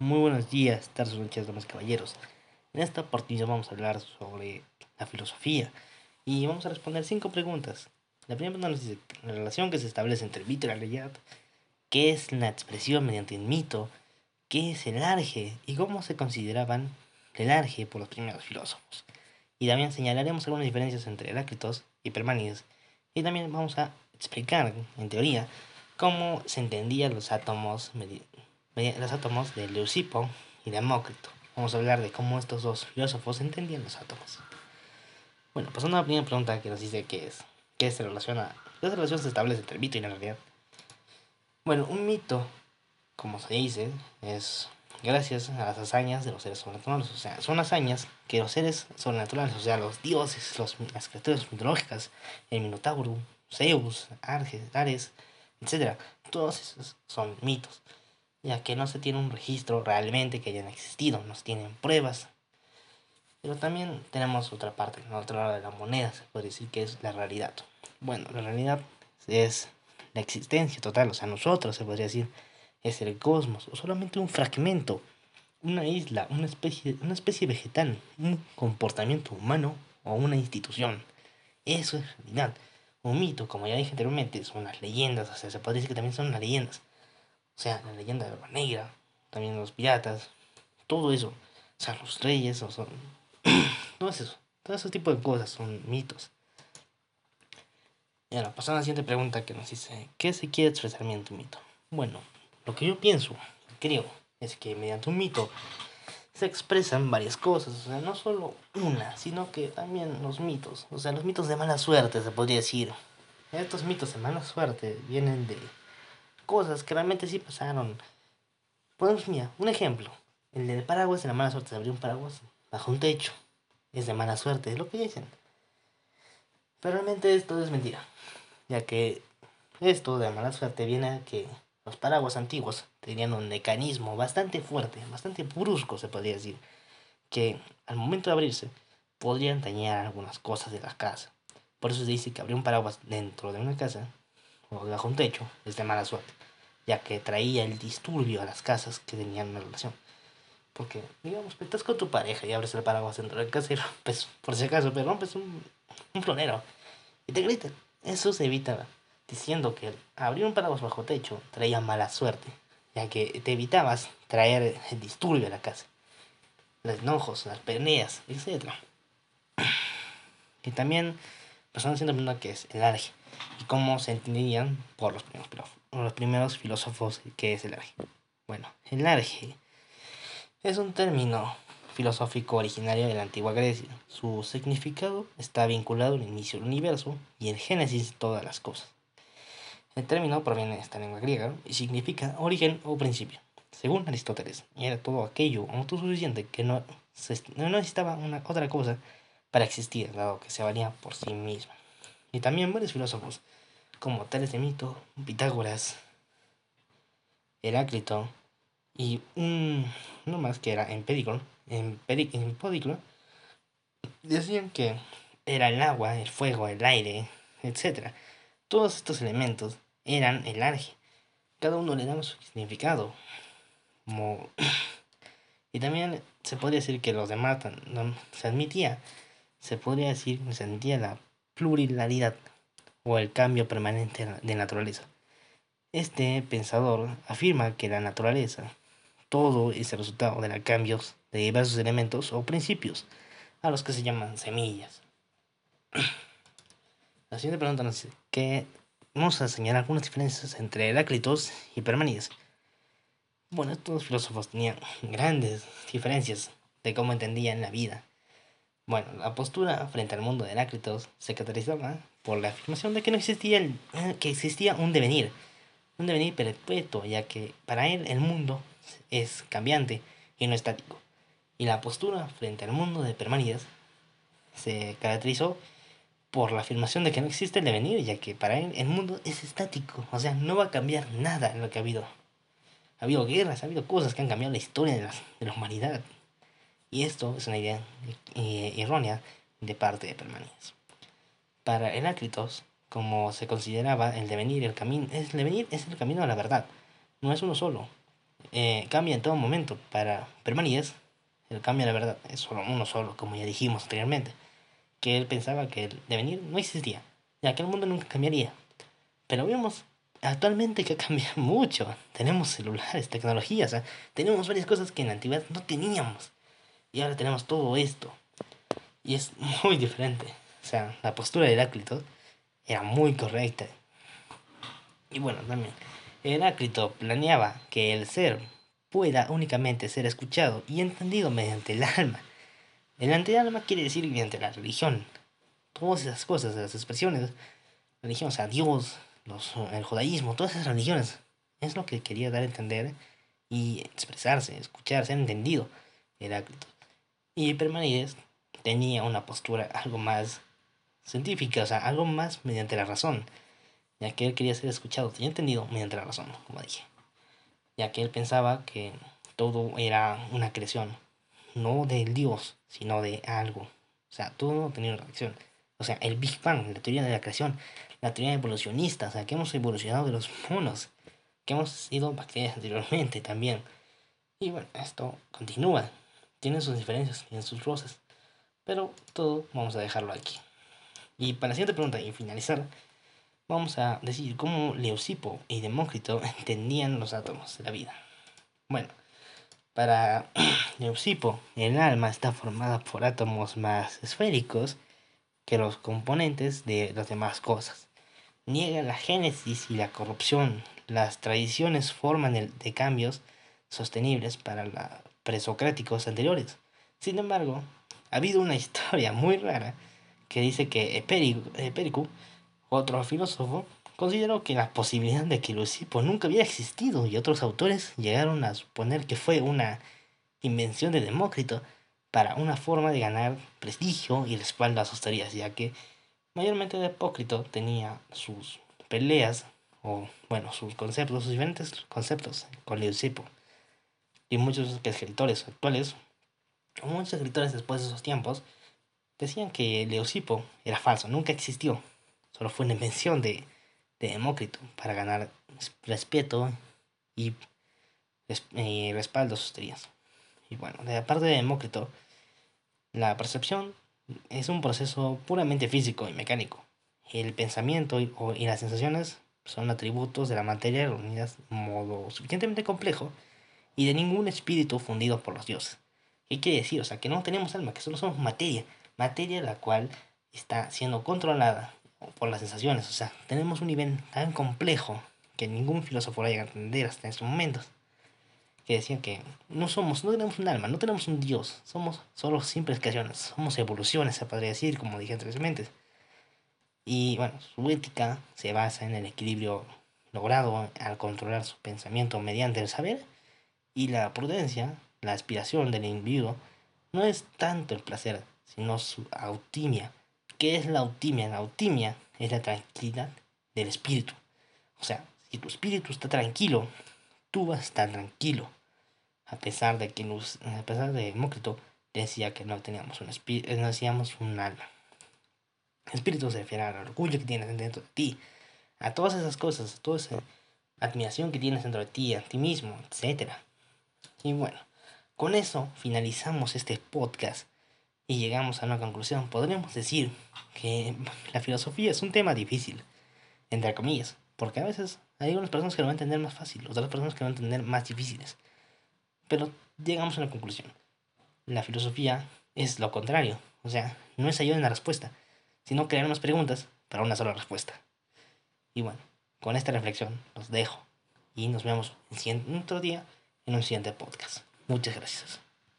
Muy buenos días, tardes, noches, damas y caballeros. En esta oportunidad vamos a hablar sobre la filosofía y vamos a responder cinco preguntas. La primera nos dice la relación que se establece entre el mito y la realidad, qué es la expresión mediante el mito, qué es el arge y cómo se consideraban el arge por los primeros filósofos. Y también señalaremos algunas diferencias entre Heráclitos y Permánides. Y también vamos a explicar, en teoría, cómo se entendían los átomos los átomos de Leucipo y Demócrito. Vamos a hablar de cómo estos dos filósofos entendían los átomos. Bueno, pasando a la primera pregunta que nos dice qué es, qué se relaciona, qué relación se establece entre el mito y la realidad. Bueno, un mito, como se dice, es gracias a las hazañas de los seres sobrenaturales. O sea, son hazañas que los seres sobrenaturales, o sea, los dioses, los, las criaturas mitológicas, el Minotauro, Zeus, Arges, Ares, etc. Todos esos son mitos ya que no se tiene un registro realmente que hayan existido, no se tienen pruebas. Pero también tenemos otra parte, la otra lado de la moneda, se puede decir que es la realidad. Bueno, la realidad es la existencia total, o sea, nosotros se podría decir, es el cosmos, o solamente un fragmento, una isla, una especie, una especie vegetal, un comportamiento humano o una institución. Eso es realidad. Un mito, como ya dije anteriormente, son las leyendas, o sea, se podría decir que también son las leyendas. O sea, la leyenda de la negra, también los piratas, todo eso. O sea, los reyes, o son. todo eso. Todo ese tipo de cosas son mitos. Y ahora, pasando a la siguiente pregunta que nos dice: ¿Qué se quiere expresar mediante un mito? Bueno, lo que yo pienso, creo, es que mediante un mito se expresan varias cosas, o sea, no solo una, sino que también los mitos, o sea, los mitos de mala suerte, se podría decir. Estos mitos de mala suerte vienen de cosas que realmente sí pasaron. Podemos, mira, un ejemplo. El del paraguas de la mala suerte. Se abrió un paraguas bajo un techo. Es de mala suerte, es lo que dicen. Pero realmente esto es mentira. Ya que esto de mala suerte viene a que los paraguas antiguos tenían un mecanismo bastante fuerte, bastante brusco se podría decir, que al momento de abrirse podrían dañar algunas cosas de la casa. Por eso se dice que abrir un paraguas dentro de una casa o bajo un techo es de mala suerte, ya que traía el disturbio a las casas que tenían una relación. Porque, digamos, estás con tu pareja y abres el paraguas dentro de casa y por si acaso, pero rompes un, un y te gritan. Eso se evitaba diciendo que abrir un paraguas bajo techo traía mala suerte, ya que te evitabas traer el disturbio a la casa, los enojos, las peleas, etc. Y también, personas siempre preguntan qué es el arge y cómo se entendían por los primeros, los primeros filósofos que es el arge. Bueno, el arge es un término filosófico originario de la antigua Grecia. Su significado está vinculado al inicio del universo y el génesis de todas las cosas. El término proviene de esta lengua griega y significa origen o principio. Según Aristóteles, era todo aquello autosuficiente que no, no necesitaba una otra cosa para existir, dado que se valía por sí misma y también varios filósofos, como Tales de Mito, Pitágoras, Heráclito y un, uno más que era Empédiclo, decían que era el agua, el fuego, el aire, etc. Todos estos elementos eran el arge. Cada uno le daba su significado. y también se podría decir que los demás se admitía, se podría decir, se admitía la pluralidad o el cambio permanente de naturaleza. Este pensador afirma que la naturaleza, todo es el resultado de los cambios de diversos elementos o principios, a los que se llaman semillas. La siguiente pregunta nos dice que vamos a señalar algunas diferencias entre Heráclitos y Permanídes. Bueno, estos filósofos tenían grandes diferencias de cómo entendían la vida bueno, la postura frente al mundo de Heráclitos se caracterizaba por la afirmación de que no existía, el, eh, que existía un devenir, un devenir perpetuo, ya que para él el mundo es cambiante y no estático. Y la postura frente al mundo de Permanías se caracterizó por la afirmación de que no existe el devenir, ya que para él el mundo es estático, o sea, no va a cambiar nada en lo que ha habido. Ha habido guerras, ha habido cosas que han cambiado la historia de la, de la humanidad, y esto es una idea eh, errónea de parte de Permanías. Para Heráclitos, como se consideraba el devenir, el camino, el devenir es el camino a la verdad, no es uno solo. eh, cambia en todo momento. Para Permanías, el cambio, la verdad, es solo uno solo, como ya dijimos anteriormente. Que él pensaba que el devenir no existía, ya que el mundo nunca cambiaría. Pero vemos actualmente que ha cambiado mucho. Tenemos celulares, tecnologías, tenemos varias cosas que en la antigüedad no teníamos. Y ahora tenemos todo esto. Y es muy diferente. O sea, la postura de Heráclito era muy correcta. Y bueno, también, Heráclito planeaba que el ser pueda únicamente ser escuchado y entendido mediante el alma. El alma quiere decir mediante la religión. Todas esas cosas, las expresiones, religión, o sea, Dios, los, el judaísmo, todas esas religiones, es lo que quería dar a entender y expresarse, escuchar, ser entendido Heráclito. Y Permanides tenía una postura algo más científica, o sea, algo más mediante la razón, ya que él quería ser escuchado, tenía entendido mediante la razón, como dije ya que él pensaba que todo era una creación, no del Dios, sino de algo. O sea, todo tenía una reacción. O sea, el Big Bang, la teoría de la creación, la teoría evolucionista, o sea, que hemos evolucionado de los monos, que hemos sido bacterias anteriormente también. Y bueno, esto continúa. Tiene sus diferencias, tiene sus roces. Pero todo vamos a dejarlo aquí. Y para la siguiente pregunta y finalizar, vamos a decir cómo Leucipo y Demócrito entendían los átomos de la vida. Bueno, para Leucipo, el alma está formada por átomos más esféricos que los componentes de las demás cosas. Niega la génesis y la corrupción. Las tradiciones forman de cambios sostenibles para los presocráticos anteriores. Sin embargo, ha habido una historia muy rara que dice que Epérico otro filósofo consideró que la posibilidad de que Leucipo nunca había existido y otros autores llegaron a suponer que fue una invención de Demócrito para una forma de ganar prestigio y respaldo a sus teorías, ya que mayormente Demócrito tenía sus peleas o bueno, sus conceptos, sus diferentes conceptos con Leucipo. Y muchos escritores actuales, o muchos escritores después de esos tiempos, decían que Leucipo era falso, nunca existió, solo fue una invención de, de Demócrito para ganar respeto y, respaldo a sus teorías. Y bueno, de parte de Demócrito, la percepción es un proceso puramente físico y mecánico. El pensamiento y, las sensaciones son atributos de la materia reunidas de modo suficientemente complejo y de ningún espíritu fundido por los dioses. ¿Qué quiere decir? O sea, que no tenemos alma, que solo somos materia, materia la cual está siendo controlada por las sensaciones. O sea, tenemos un nivel tan complejo que ningún filósofo lo haya a entender hasta estos momentos. Que decían que no somos, no tenemos un alma, no tenemos un Dios, somos solo simples creaciones, somos evoluciones, se podría decir, como dije anteriormente. Y bueno, su ética se basa en el equilibrio logrado al controlar su pensamiento mediante el saber y la prudencia, la aspiración del individuo, no es tanto el placer, sino su autimia ¿Qué es la autimia? La autimia es la tranquilidad del espíritu. O sea, si tu espíritu está tranquilo, tú vas a estar tranquilo. A pesar de que a pesar de Demócrito decía que no teníamos un espíritu, no decíamos un alma. El espíritu se refiere al orgullo que tienes dentro de ti, a todas esas cosas, a toda esa admiración que tienes dentro de ti, a ti mismo, etc. Y bueno, con eso finalizamos este podcast y llegamos a una conclusión. Podríamos decir que la filosofía es un tema difícil, entre comillas, porque a veces hay algunas personas que lo van a entender más fácil, otras personas que lo van a entender más difíciles. Pero llegamos a una conclusión. La filosofía es lo contrario, o sea, no es ayuda en la respuesta, sino crear más preguntas para una sola respuesta. Y bueno, con esta reflexión los dejo y nos vemos en otro día en un siguiente podcast. Muchas gracias.